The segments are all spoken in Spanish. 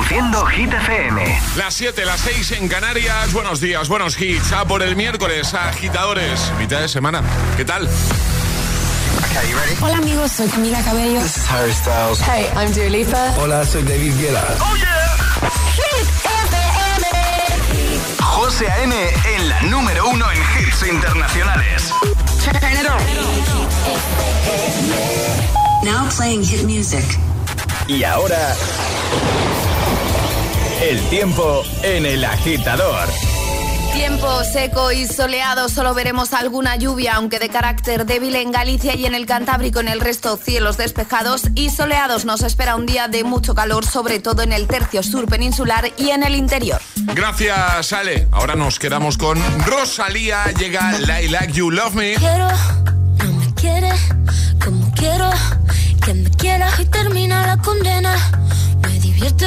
Reproduciendo Hit FM. Las 7, las 6 en Canarias. Buenos días, buenos hits. A por el miércoles, agitadores. Mitad de semana. ¿Qué tal? Hola amigos, soy Camila Cabello. This is Harry Styles. Hey, I'm Dua Lipa. Hola, soy David Guetta. ¡Oh, yeah! Hit FM. José A.M. en la número uno en hits internacionales. Turn it on. Now playing hit music. Y ahora... El tiempo en el agitador. Tiempo seco y soleado, solo veremos alguna lluvia, aunque de carácter débil en Galicia y en el Cantábrico, en el resto cielos despejados y soleados. Nos espera un día de mucho calor, sobre todo en el tercio sur peninsular y en el interior. Gracias, Ale. Ahora nos quedamos con Rosalía. Llega I Like You Love Me. Quiero, no me quiere, como quiero que me quieras y termina la condena. Me divierte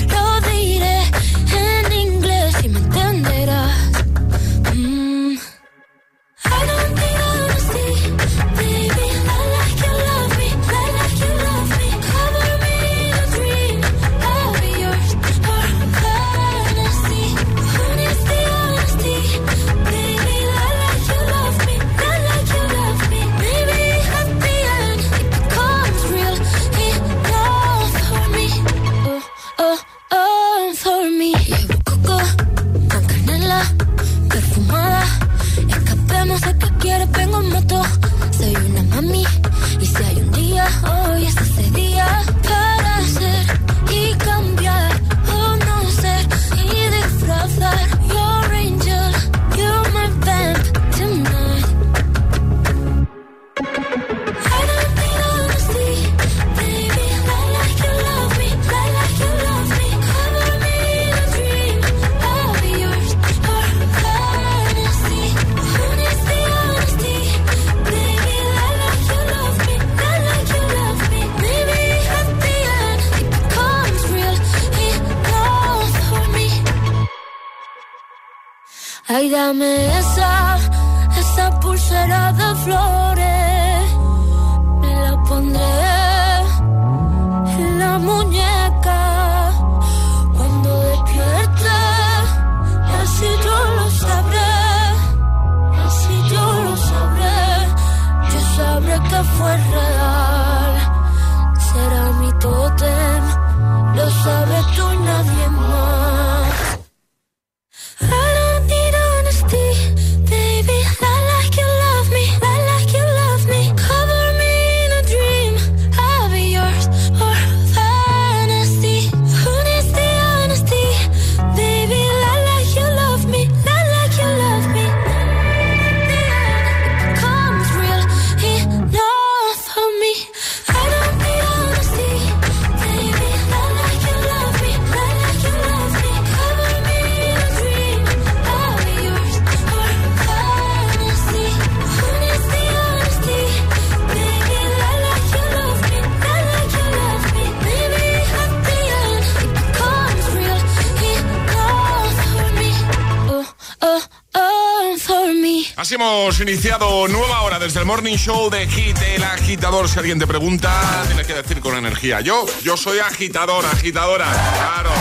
Hemos iniciado nueva hora desde el Morning Show de Hit, el agitador. Si alguien te pregunta, tienes que decir con energía. Yo, yo soy agitador, agitadora. Claro.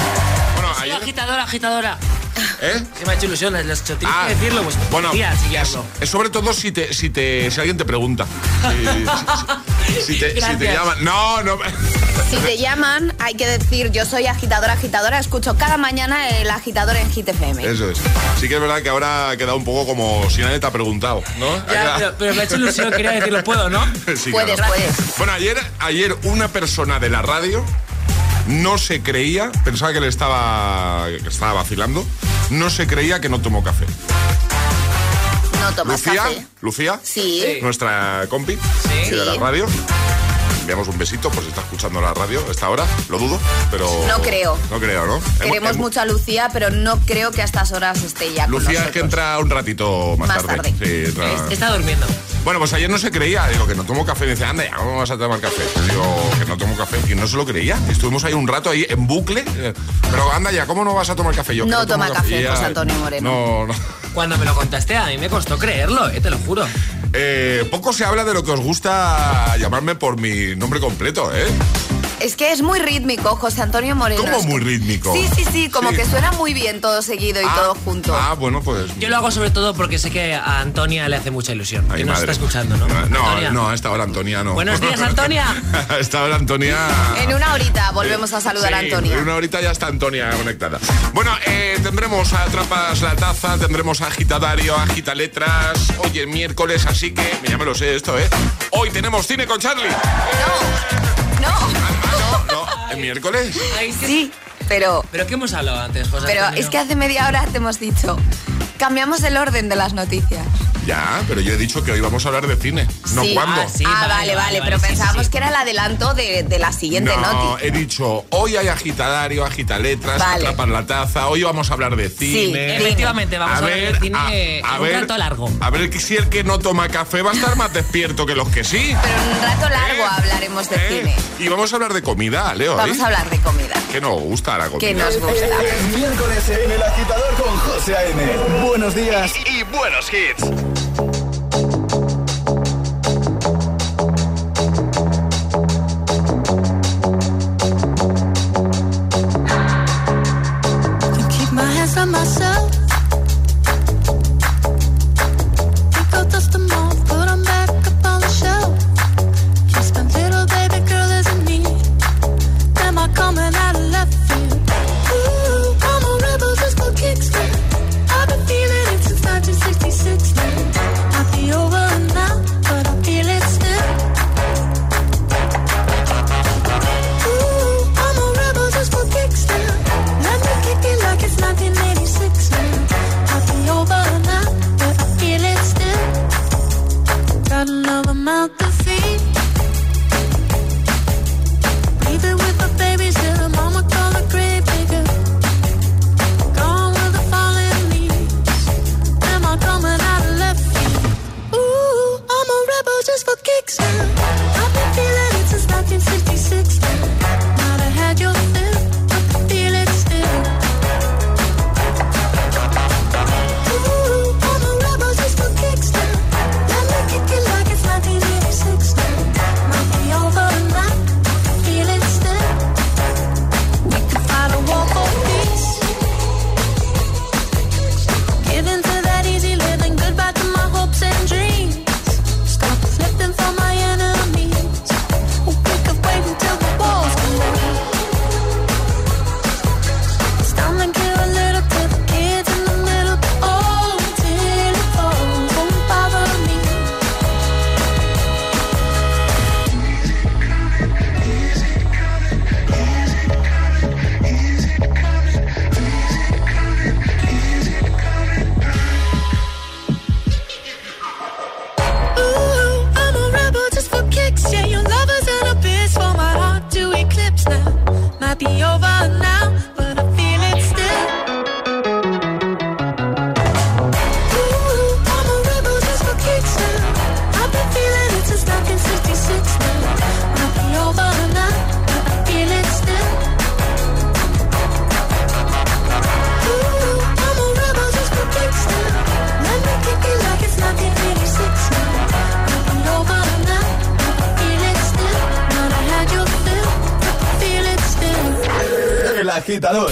Bueno, Soy ayer. agitadora, agitadora. ¿Eh? Se me ha hecho ilusión, tienes Ah, que decirlo, pues bueno, tía, es, sobre todo si te, si te, si alguien te pregunta. Si, si- si te, si te llaman. No, no. Si te llaman, hay que decir yo soy agitadora, agitadora. Escucho cada mañana el agitador en Hit FM. Eso es. Sí que es verdad que ahora ha quedado un poco como si nadie te ha preguntado, ¿no? Ya, pero, pero me ha hecho ilusión, quería decirlo, puedo, ¿no? Sí, Puedes, claro. puedes. Bueno, ayer, ayer una persona de la radio no se creía, pensaba que le estaba, que estaba vacilando, no se creía que no tomó café. No tomas Lucía, café. Lucía, Sí. Sí. nuestra compi Sí. de la radio. Enviamos un besito, pues está escuchando la radio a esta hora, lo dudo, pero... No creo. No creo, ¿no? Queremos mucho a Lucía, pero no creo que a estas horas esté ya con Lucía es que entra un ratito más, Más tarde. Sí, entra- Está durmiendo. Bueno, pues ayer no se creía, digo que no tomo café. Me dice, anda, ya, ¿cómo vas a tomar café? Digo que no tomo café, que no se lo creía. Estuvimos ahí un rato ahí en bucle. eh, Pero anda ya, ¿cómo no vas a tomar café? Yo No tomo toma café, Y ya- José Antonio Moreno. No, no. Cuando me lo contaste a mí me costó creerlo, eh, te lo juro. Eh, poco se habla de lo que os gusta llamarme por mi nombre completo, ¿eh? Es que es muy rítmico, José Antonio Moreno. ¿Cómo Es muy que- rítmico? Sí, sí, sí, como Sí. que suena muy bien todo seguido y Ah, todo junto. Ah, bueno, pues. Yo lo hago sobre todo porque sé que a Antonia le hace mucha ilusión. Ay, que nos está escuchando, ¿no? No, Antonia. no, a esta hora Antonia no. Buenos días, Antonia. a esta hora Antonia. En una horita volvemos a saludar a Antonia. En una horita ya está Antonia conectada. Bueno, eh, tendremos a Atrapas la Taza, tendremos a Agitadario, Agita Letras. Hoy es miércoles, así que. Ya me lo sé esto, ¿eh? Hoy tenemos cine con Charlie. No, no. ¿Es miércoles? Sí, pero, ¿Pero qué hemos hablado antes, José pero Antonio? es que hace media hora te hemos dicho, cambiamos el orden de las noticias. Ya, pero yo he dicho que hoy vamos a hablar de cine. No Sí. cuándo. Ah, sí. ah, vale, vale, vale, vale, pero sí, pensábamos sí. que era el adelanto de, de la siguiente No, noti. he dicho, hoy hay agitadario, agita letras, Vale. atrapas la taza, hoy vamos a hablar de cine. Efectivamente, vamos a, hablar de cine a en un rato largo. A ver si el que no toma café va a estar más despierto que los que sí. Pero en un rato largo ¿Eh? hablaremos de ¿Eh? cine. Y vamos a hablar de comida, Leo. Vamos ¿eh? a hablar de comida. Que nos gusta la comida. Que nos gusta. Es miércoles en el agitador con José A.M. Buenos días. Y buenos hits. Thank you. Agitador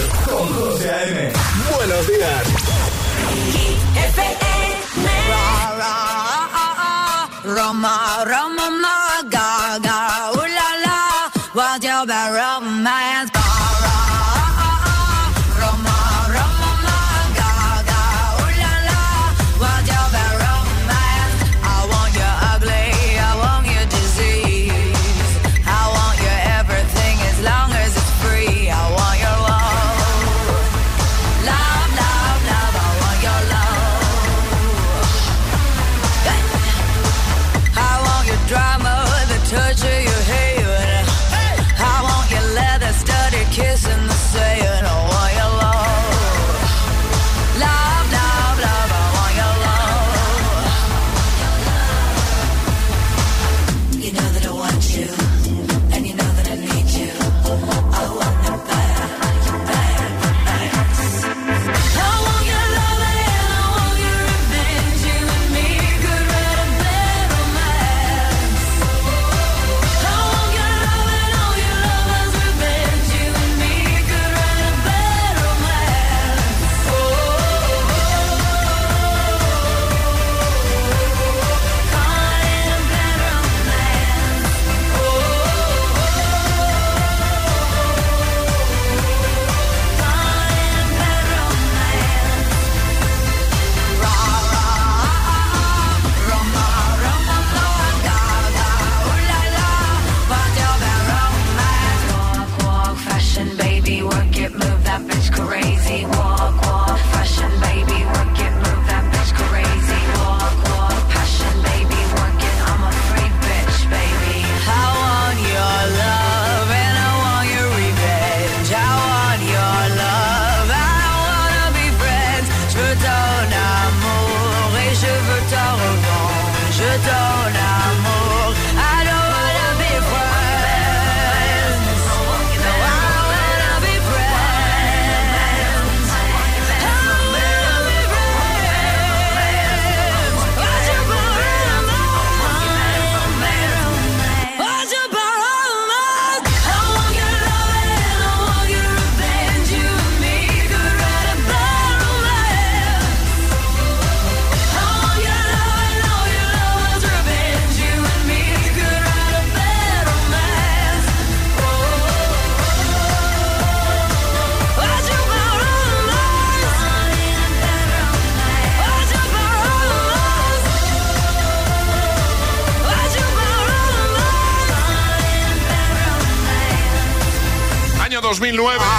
2009,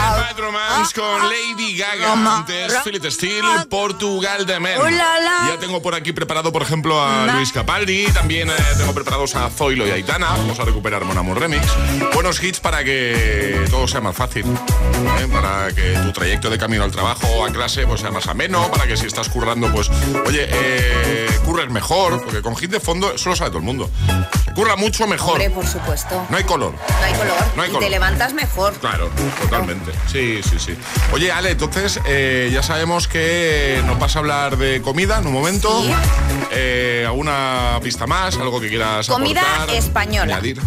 Con Lady Gaga. Antes, Philip Steele, Portugal de Men. Ya tengo por aquí preparado, por ejemplo, a Luis Capaldi. También eh, tengo preparados a Zoilo y Aitana. Vamos a recuperar Mon Amour Remix. Buenos hits para que todo sea más fácil. ¿eh? Para que tu trayecto de camino al trabajo o a clase pues, sea más ameno. Para que si estás currando, pues, oye, eh, curres mejor. Porque con hit de fondo, eso lo sabe todo el mundo. curra mucho mejor. Hombre, por supuesto. No hay color. No hay color. No hay y te levantas mejor. Claro, totalmente. Sí, sí, sí. Oye, Ale, entonces eh, ya sabemos que nos vas a hablar de comida en un momento. Eh, ¿Alguna pista más? ¿Algo que quieras Comida española. Añadir?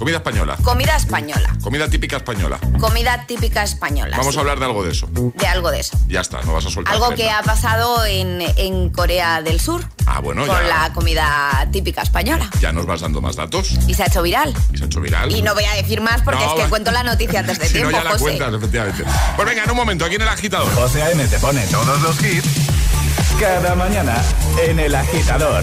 Comida española. Comida española. Comida típica española. Comida típica española. Vamos a hablar de algo de eso. De algo de eso. Ya está, no vas a soltar. Algo que ha pasado en, Corea del Sur. Ah, bueno, con la comida típica española. Ya nos vas dando más datos. Y se ha hecho viral. Y se ha hecho viral. Y no voy a decir más porque es que cuento la noticia antes de si tiempo. No, ya la cuentas, efectivamente. Pues venga, en un momento, aquí en el agitador. José A.M. te pone todos los hits cada mañana en el agitador.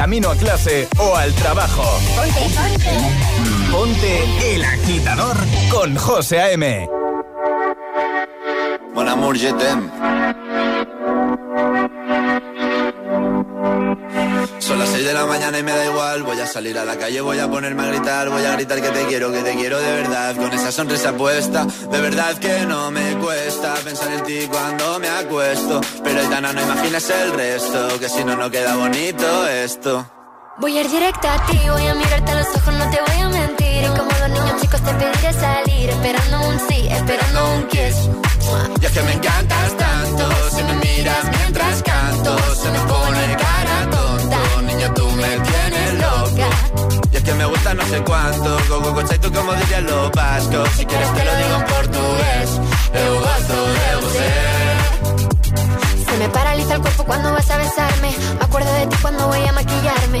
Camino a clase o al trabajo. Ponte, ponte. Ponte el agitador con José A.M. Mon amour, je. Son las 6 de la mañana y me igual. Voy a salir a la calle, voy a ponerme a gritar. Voy a gritar que te quiero, que te quiero de verdad. Con esa sonrisa puesta, de verdad que no me cuesta pensar en ti cuando me acuesto. Pero Aitana, no imaginas el resto, que si no, no queda bonito esto. Voy a ir directa a ti, voy a mirarte a los ojos, no te voy a mentir. Y como los niños chicos te pediré salir, esperando un sí, esperando un kiss. Y es que me encantas tanto, si me miras mientras canto, se me pone cara. Niña, tú me tienes loca. Y es que me gusta no sé cuánto, go, go, go, tú como dirían los vascos. Si quieres te lo digo en portugués, eu gosto de você. Se me paraliza el cuerpo cuando vas a besarme. Me acuerdo de ti cuando voy a maquillarme.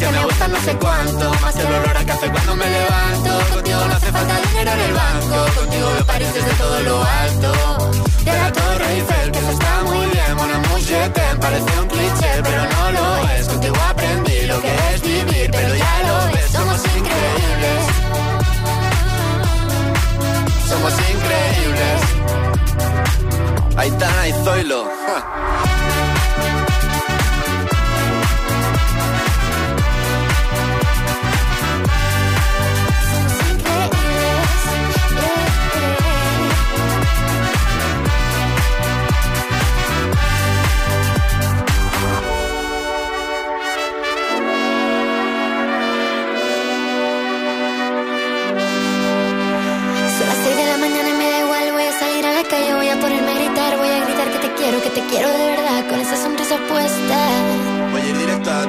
que me gusta no sé cuánto, más el olor a café cuando me levanto. Contigo no hace falta dinero en el banco, contigo me París desde todo lo alto. De la Torre Eiffel, que eso está muy bien, mon amour, je t'aime, parece un cliché, pero no lo es. Contigo aprendí lo que es vivir, pero ya lo ves, somos increíbles. Somos increíbles. Aitana y Zoilo. ja.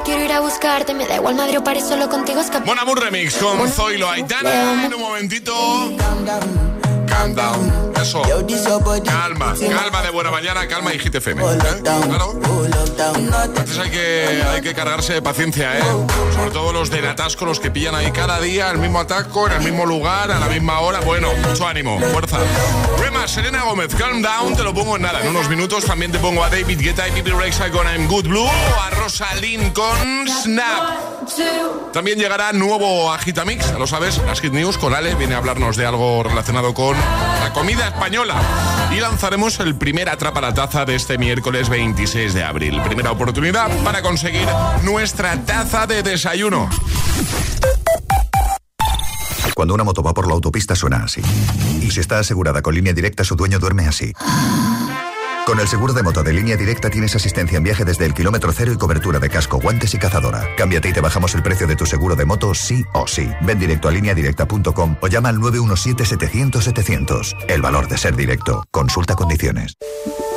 Solo quiero ir a buscarte. Me da igual Madrid o París, solo contigo escapar. Bon Amour Remix con Zoilo Aitana. En un momentito. Calm down. Eso. Calma. Calma de buena mañana, calma y Hit FM. ¿eh? Antes hay que, hay que cargarse de paciencia, ¿eh? Sobre todo los del atasco, los que pillan ahí cada día el mismo ataco, en el mismo lugar, a la misma hora. Bueno, mucho ánimo, fuerza. Rema, Selena Gómez, Calm Down, te lo pongo en nada. En unos minutos también te pongo a David Guetta y Bibi Rexha con I'm Good Blue o a Rosalind con Snap. También llegará nuevo Agitamix, ya lo sabes, las Hit News con Ale viene a hablarnos de algo relacionado con la comida española. Y lanzaremos el primer Atrapa Taza de este miércoles 26 de abril. Primera oportunidad para conseguir nuestra taza de desayuno. Cuando una moto va por la autopista suena así. Y si está asegurada con línea directa, su dueño duerme así. Con el seguro de moto de línea directa tienes asistencia en viaje desde el kilómetro cero y cobertura de casco, guantes y cazadora. Cámbiate y te bajamos el precio de tu seguro de moto sí o sí. Ven directo a lineadirecta.com o llama al 917-700-700. El valor de ser directo. Consulta condiciones.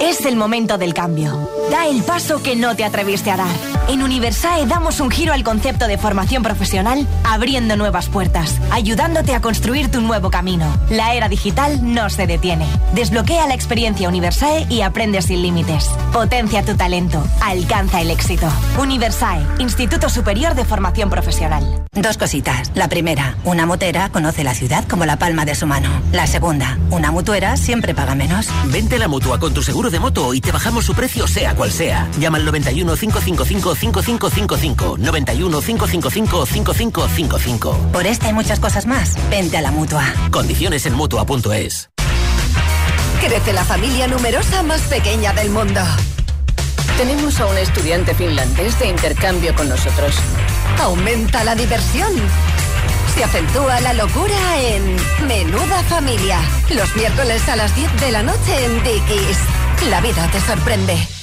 Es el momento del cambio. Da el paso que no te atreviste a dar. En Universae damos un giro al concepto de formación profesional, abriendo nuevas puertas, ayudándote a construir tu nuevo camino. La era digital no se detiene. Desbloquea la experiencia Universae y aprende sin límites. Potencia tu talento. Alcanza el éxito. Universae, Instituto Superior de Formación Profesional. Dos cositas. La primera, una motera conoce la ciudad como la palma de su mano. La segunda, una mutuera siempre paga menos. Vente a la mutua con tu seguro de moto y te bajamos su precio sea cual sea. Llama al 91 555 5555. 91 555 5555. Por esta y muchas cosas más, vente a la mutua. Condiciones en mutua.es. Crece la familia numerosa más pequeña del mundo. Tenemos a un estudiante finlandés de intercambio con nosotros. aumenta la diversión. Se acentúa la locura en Menuda Familia. Los miércoles a las 10 de la noche en Dickies. La vida te sorprende.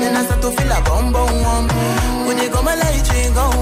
Then I start to feel a bum bum. When they go my light, you go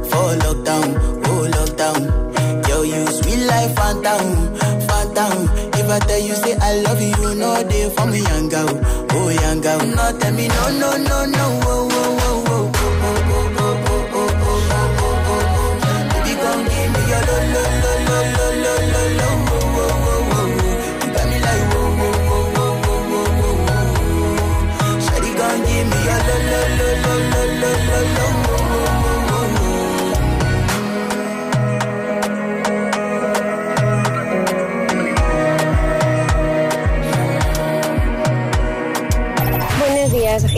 for lockdown, oh lockdown. Yo, you sweet life, phantom, phantom. If I tell you say I love you, no day for me, young girl, oh young girl. No, tell me no, no, no, no, oh.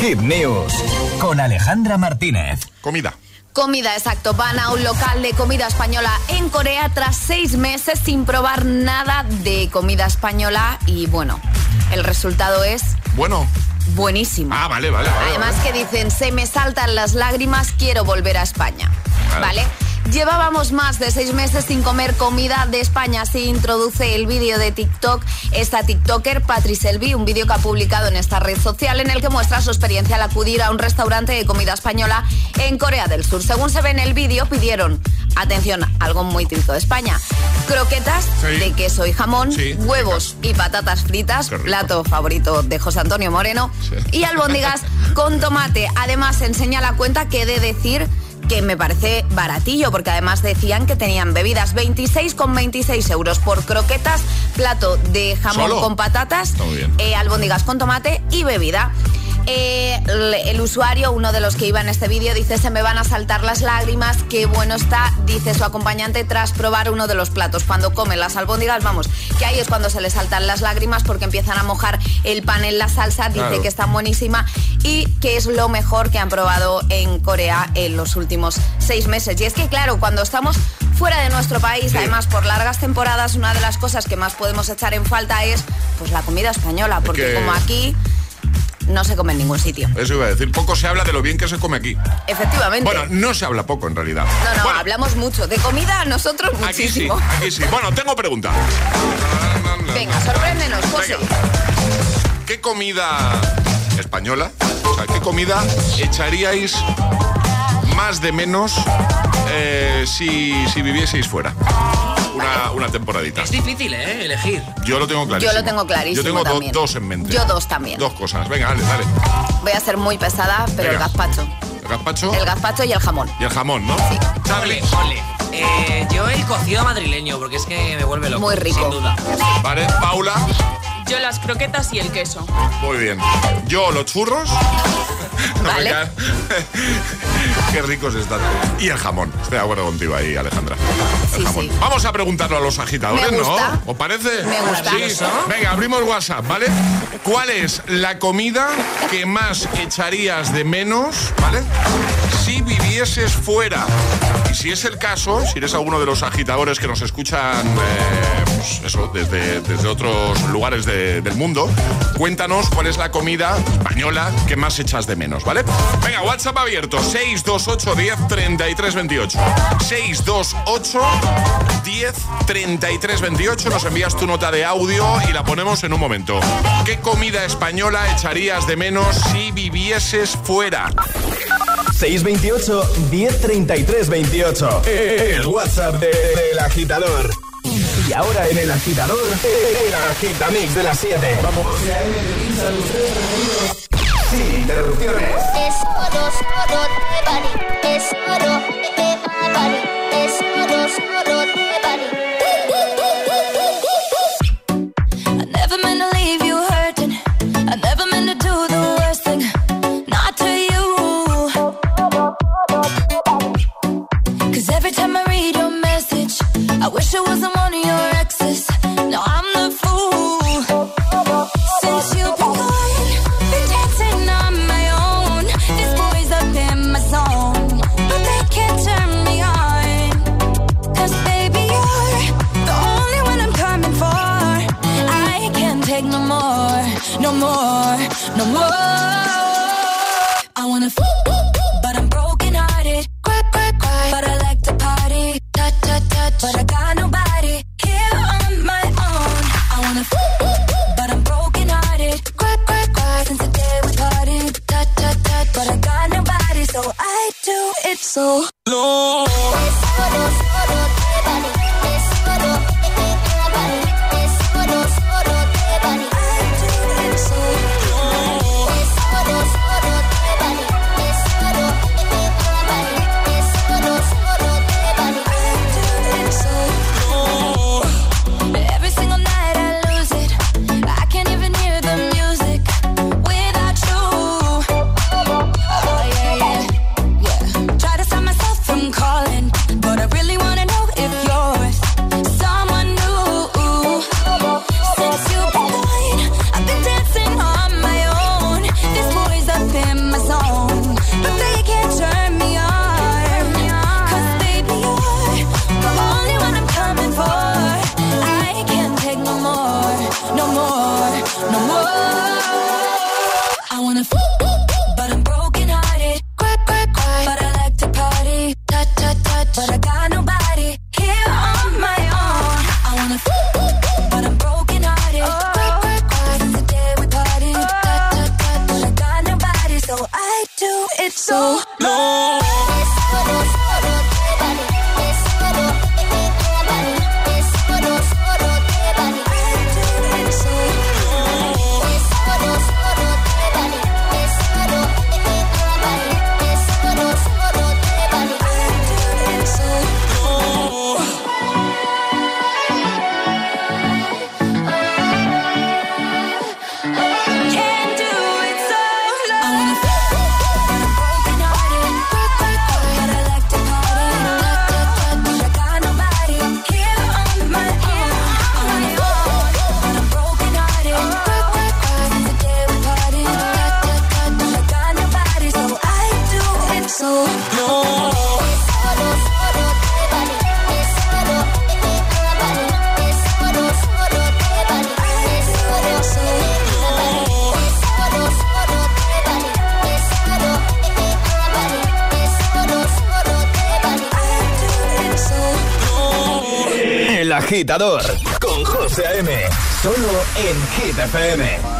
Hit News con Alejandra Martínez. Comida. Comida, exacto. Van a un local de comida española en Corea tras seis meses sin probar nada de comida española y bueno, el resultado es... Bueno. Buenísimo. Ah, vale, vale. Además que dicen, se me saltan las lágrimas, quiero volver a España. ¿vale? Llevábamos más de seis meses sin comer comida de España. Así introduce el vídeo de TikTok esta TikToker Patrice Elvi, un vídeo que ha publicado en esta red social en el que muestra su experiencia al acudir a un restaurante de comida española en Corea del Sur. Según se ve en el vídeo, pidieron, atención, algo muy típico de España, croquetas de queso y jamón, huevos y patatas fritas, plato favorito de José Antonio Moreno, y albóndigas con tomate. Además, enseña la cuenta que de decir que me parece baratillo, porque además decían que tenían bebidas 26,26 euros por croquetas, plato de jamón con patatas, eh, albóndigas con tomate y bebida. Eh, el, usuario, uno de los que iba en este vídeo, dice se me van a saltar las lágrimas, qué bueno está, dice su acompañante tras probar uno de los platos. Cuando come las albóndigas, vamos, que ahí es cuando se le saltan las lágrimas porque empiezan a mojar el pan en la salsa, dice que está buenísima y que es lo mejor que han probado en Corea en los últimos seis meses. Y es que claro, cuando estamos fuera de nuestro país, además por largas temporadas, una de las cosas que más podemos echar en falta es pues la comida española, porque como aquí no se come en ningún sitio. Eso iba a decir, poco se habla de lo bien que se come aquí. Efectivamente. Bueno, no se habla poco en realidad. No, no, hablamos mucho. De comida nosotros muchísimo. Aquí sí, aquí sí. Bueno, tengo pregunta. Venga, sorpréndenos, José. ¿Qué comida española, o sea, qué comida echaríais más de menos eh, si, si vivieseis fuera? Una, temporadita. Es difícil, ¿eh? Elegir. Yo lo tengo clarísimo. Yo lo tengo clarísimo. Yo tengo dos en mente. Yo dos también. Dos cosas. Venga, dale, dale. Voy a ser muy pesada, pero el gazpacho. ¿El gazpacho? El gazpacho y el jamón. Y el jamón, ¿no? Sí. Charlie. Eh, yo el cocido madrileño, porque es que me vuelve loco. Muy rico. Sin duda. Vale, Paula. Yo las croquetas y el queso. Muy bien. Yo los churros. Vale. Qué ricos están. Y el jamón. Estoy de acuerdo contigo ahí, Alejandra. Sí, sí. Vamos a preguntarlo a los agitadores, ¿no? ¿Os parece? Me gusta. Sí. Venga, abrimos WhatsApp, ¿vale? ¿Cuál es la comida que más echarías de menos, ¿vale? Vivieses fuera. Y si es el caso, si eres alguno de los agitadores que nos escuchan, eh, pues eso, desde, desde otros lugares del mundo, cuéntanos cuál es la comida española que más echas de menos, ¿vale? Venga, WhatsApp abierto, 628 10 33 28. 628 10 33 28. Nos envías tu nota de audio y la ponemos en un momento. ¿Qué comida española echarías de menos si vivieses fuera? 628 1033 28. El WhatsApp del agitador. Y ahora en el agitador, el agitamix de las 7. Vamos. Sin interrupciones. Es oro, oro de Bari. Es oro de Bari. Es oro, oro de Bari. No more, no more, con José A.M. Solo en Hit.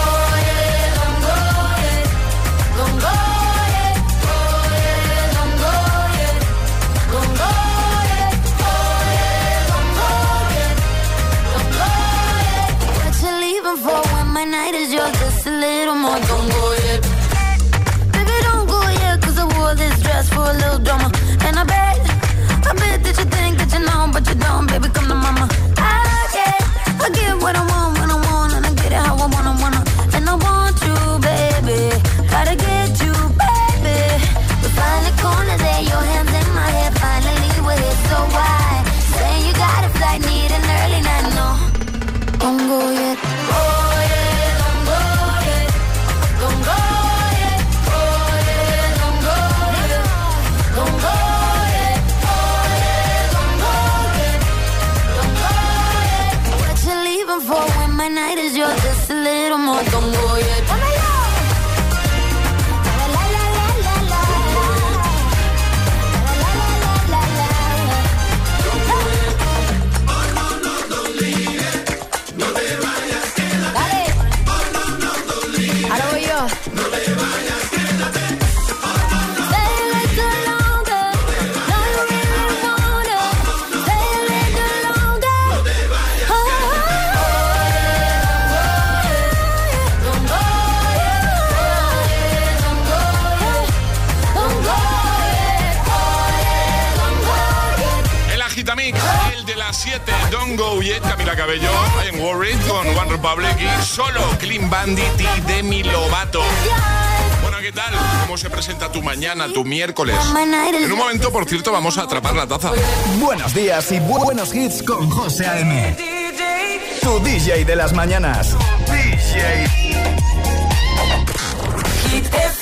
Cabello, I Am Worried con One Republic y solo Clean Bandit y Demi Lovato. Bueno, ¿qué tal? ¿Cómo se presenta tu mañana, tu miércoles? En un momento, por cierto, vamos a atrapar la taza. Buenos días y buenos hits con José A.M. Tu DJ de las mañanas. DJ. Hit FM.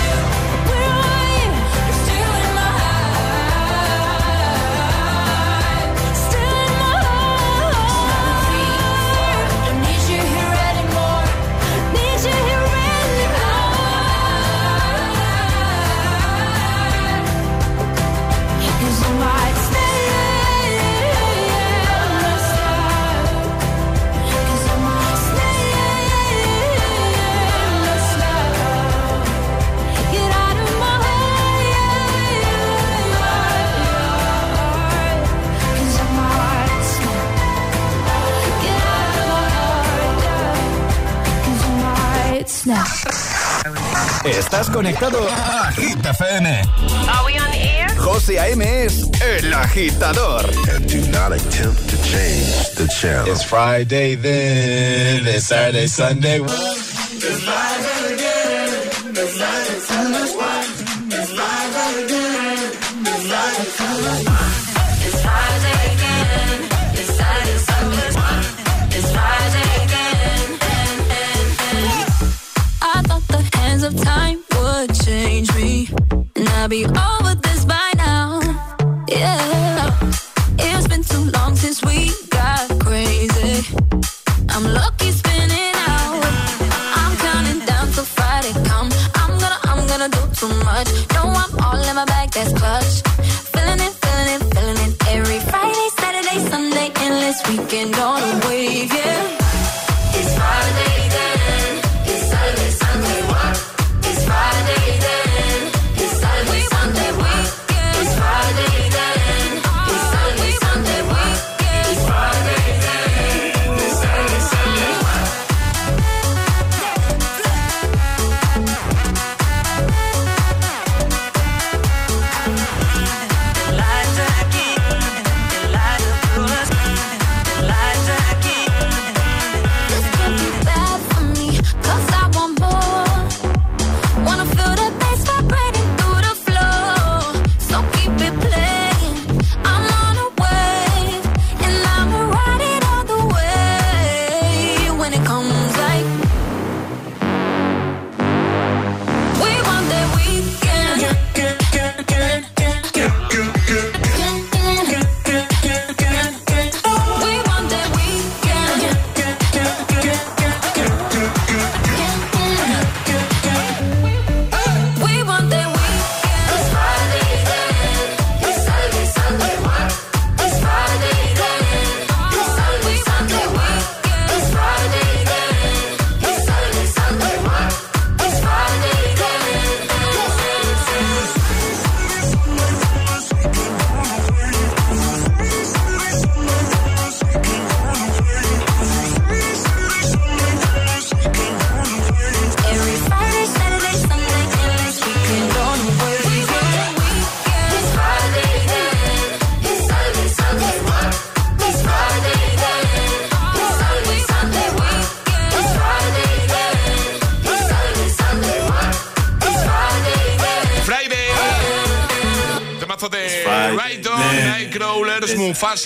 Estás conectado a Hit FM. Are we on air? José A.M. es el agitador. And do not attempt to change the channel. It's Friday then, it's Saturday, Sunday. It's Friday again, it's Friday, Sunday. It's Friday again, it's Friday, Sunday. It's Friday of time would change me, and I'd be over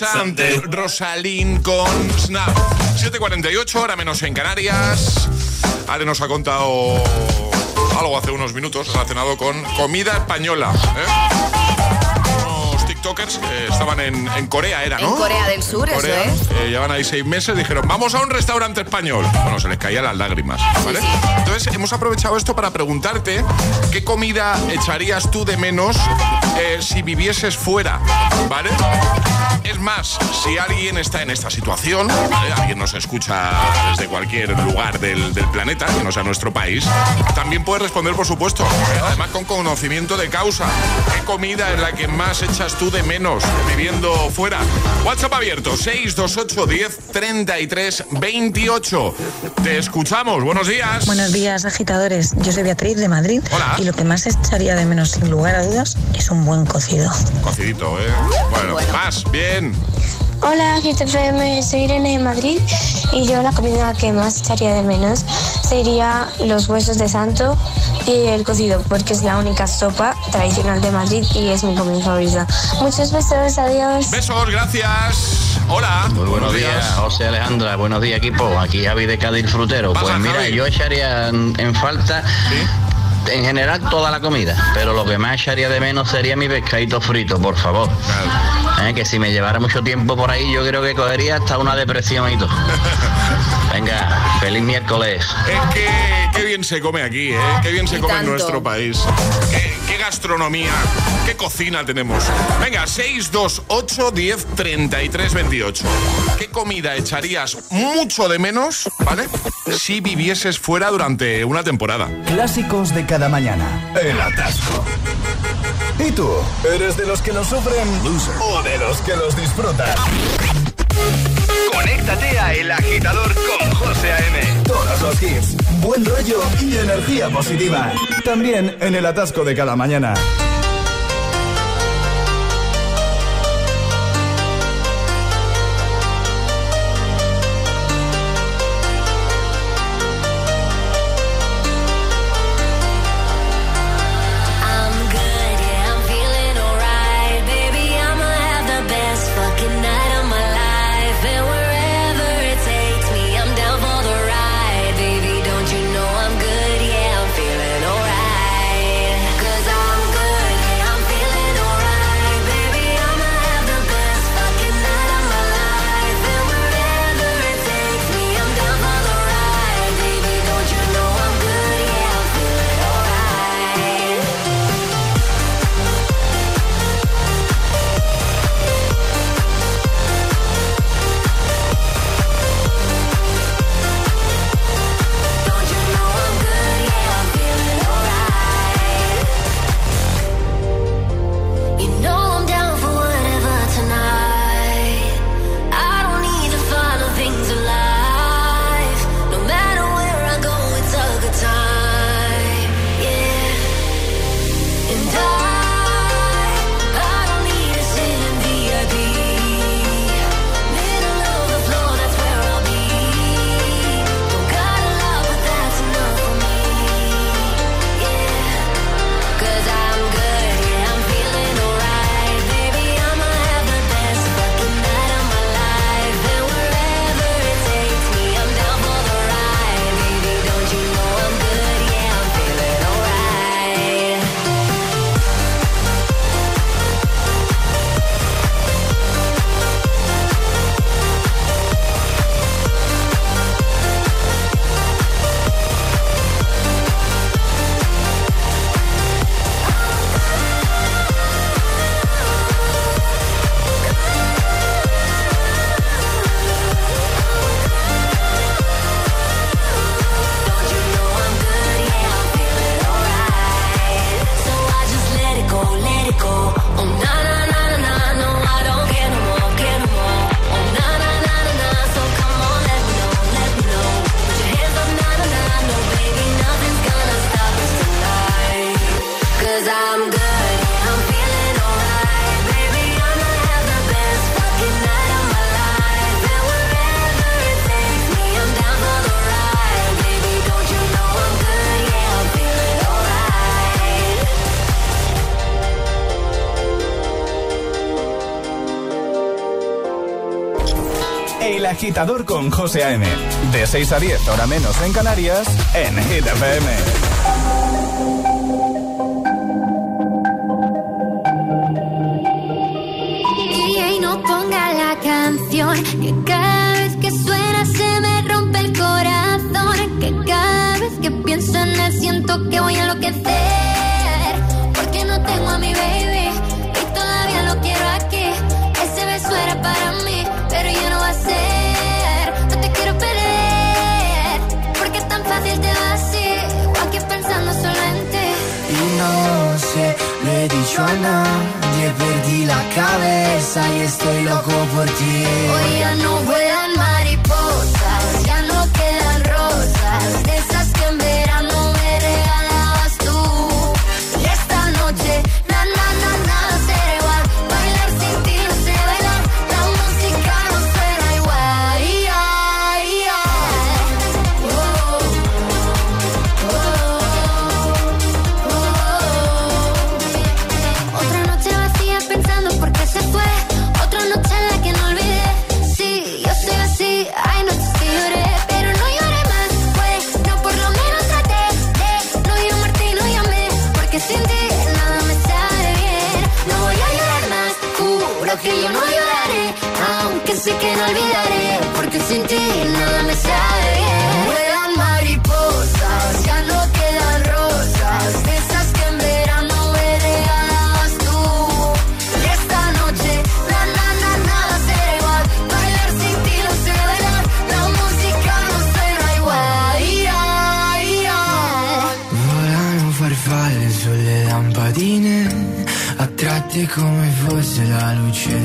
Nightcrawlers, Mufasa ante Rosalind con Snap. 7.48, hora menos en Canarias. Ale nos ha contado algo hace unos minutos relacionado con comida española. ¿eh? Unos TikTokers que estaban en, Corea, era, ¿no? En Corea del Sur, eso es. Eh, llevan ahí seis meses, dijeron, vamos a un restaurante español. Bueno, se les caían las lágrimas, ¿vale? Entonces, hemos aprovechado esto para preguntarte qué comida echarías tú de menos eh, si vivieses fuera, ¿vale? Es más, si alguien está en esta situación, alguien nos escucha desde cualquier lugar del, planeta, que no sea nuestro país, también puede responder, por supuesto, además con conocimiento de causa. ¿Qué comida es la que más echas tú de menos viviendo fuera? WhatsApp abierto, 628 10 33 28. Te escuchamos, buenos días. Buenos días, agitadores. Yo soy Beatriz de Madrid. Hola. Y lo que más echaría de menos, sin lugar a dudas, es un buen cocido. Cocidito, ¿eh? Bueno, más, bien. Hola, GTFM, soy Irene de Madrid y yo la comida que más echaría de menos sería los huesos de santo y el cocido, porque es la única sopa tradicional de Madrid y es mi comida favorita. Muchos besos, adiós. Besos, gracias. Hola. Muy buenos, días. José Alejandra. Buenos días, equipo. Aquí Javi de Cádiz Frutero. Pues mira, yo echaría en, falta en general toda la comida, pero lo que más echaría de menos sería mi pescadito frito, por favor. Eh, que si me llevara mucho tiempo por ahí, yo creo que cogería hasta una depresión y todo. Venga, feliz miércoles. Es que qué bien se come aquí, ¿eh? Qué bien se come en nuestro país. Qué, gastronomía, qué cocina tenemos. Venga, 628 10 33 28. ¿Qué comida echarías mucho de menos, ¿vale? Si vivieses fuera durante una temporada. Clásicos de cada mañana. El atasco. ¿Y tú? ¿Eres de los que lo sufren o de los que los disfrutan? Conéctate a El Agitador con José A.M. Todos los hits, buen rollo y energía positiva. También en el atasco de cada mañana. Agitador con José A.M. De 6 a 10, hora menos en Canarias, en Hit FM. Y no ponga la canción que cada vez que suena se me rompe el corazón. Que cada vez que pienso en él siento que voy a enloquecer. Sé, lo he dicho a nadie, perdí la cabeza y estoy loco por ti. Hoy ya no vuelan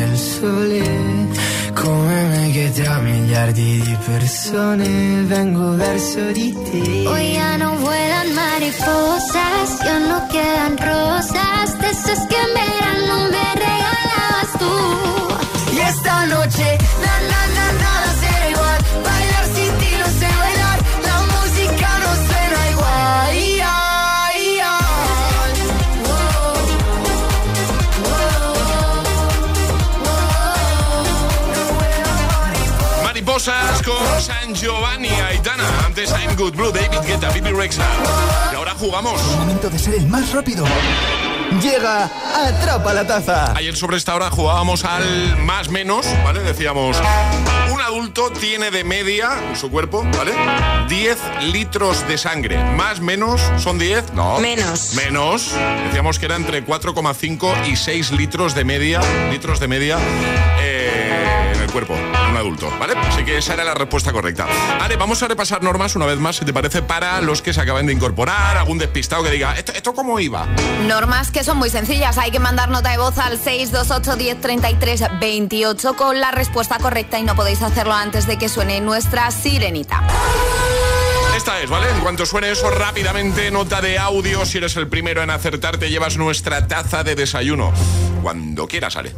del sole. Come me che tra miliardi di persone vengo verso di te. Hoy ya no vuelan mariposas, ya no quedan rosas, de esas que en verano me regalabas tú. Y esta noche, Giovanni Aitana. Antes I'm Good Blue, David Guetta, Bibi Rexa. Y ahora jugamos. Momento de ser el más rápido. Llega Atrapa la Taza. Ayer sobre esta hora jugábamos al más menos, ¿vale? Decíamos, un adulto tiene de media en su cuerpo, ¿vale? 10 litros de sangre. Más menos, ¿son 10? No. Menos. Menos. Decíamos que era entre 4,5 y 6 litros de media, litros de media eh, en el cuerpo, adulto, ¿vale? Así que esa era la respuesta correcta. Vale, vamos a repasar normas una vez más, si te parece, para los que se acaban de incorporar, algún despistado que diga, ¿esto, esto cómo iba? Normas que son muy sencillas. Hay que mandar nota de voz al 628 10 33 28 con la respuesta correcta y no podéis hacerlo antes de que suene nuestra sirenita. Esta es, ¿vale? En cuanto suene eso rápidamente, nota de audio. Si eres el primero en acertar, te llevas nuestra taza de desayuno. Cuando quieras, sale.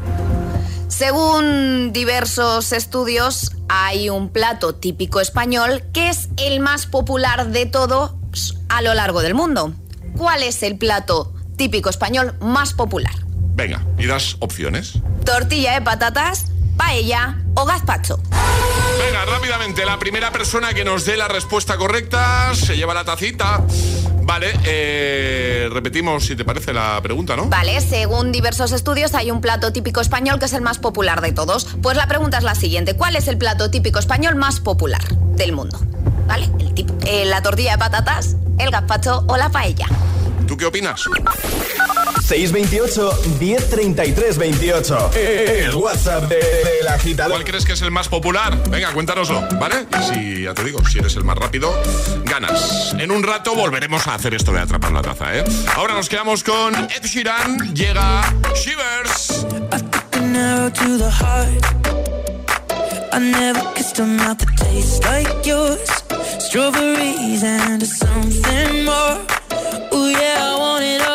Según diversos estudios, hay un plato típico español que es el más popular de todos a lo largo del mundo. ¿Cuál es el plato típico español más popular? Venga, y das opciones. Tortilla de patatas, paella o gazpacho. Venga, rápidamente, la primera persona que nos dé la respuesta correcta se lleva la tacita. Vale, eh, repetimos si te parece la pregunta, ¿no? Vale, según diversos estudios hay un plato típico español que es el más popular de todos. Pues la pregunta es la siguiente, ¿cuál es el plato típico español más popular del mundo? ¿Vale? El tipo, eh, la tortilla de patatas, el gazpacho o la paella. ¿Tú qué opinas? 628 1033 28. El WhatsApp de, del agitador. ¿Cuál crees que es el más popular? Venga, cuéntanoslo, ¿vale? Y si, ya te digo, si eres el más rápido, ganas. En un rato volveremos a hacer esto de atrapar la taza, ¿eh? Ahora nos quedamos con Ed Sheeran. Llega Shivers. an arrow to the heart. I never kissed a mouth that tastes like yours. Strawberries and something more. Ooh, yeah, I want it all.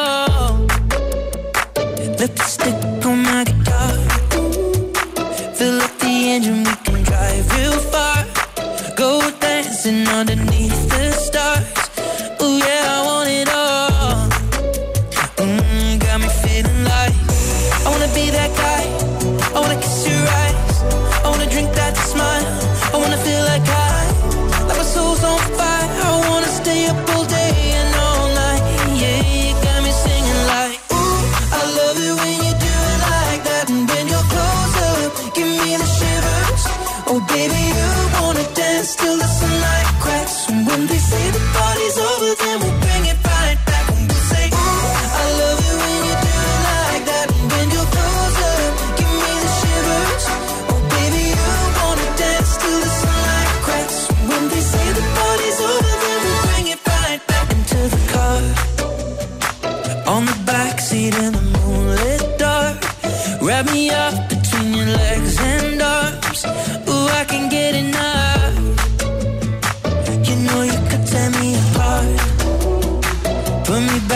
Me